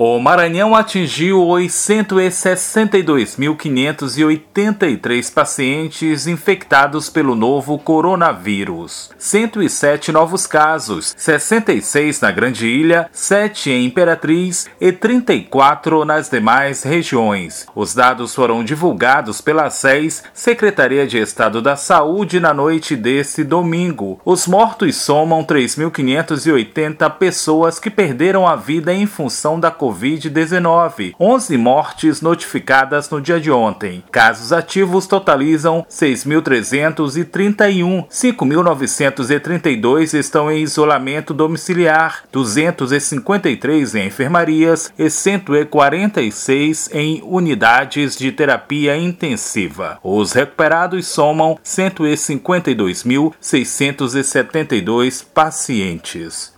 O Maranhão atingiu 862.583 pacientes infectados pelo novo coronavírus. 107 novos casos, 66 na Grande Ilha, 7 em Imperatriz e 34 nas demais regiões. Os dados foram divulgados pela SES, Secretaria de Estado da Saúde, na noite deste domingo. Os mortos somam 3.580 pessoas que perderam a vida em função da Covid-19, 11 mortes notificadas no dia de ontem. Casos ativos totalizam 6.331, 5.932 estão em isolamento domiciliar, 253 em enfermarias e 146 em unidades de terapia intensiva. Os recuperados somam 152.672 pacientes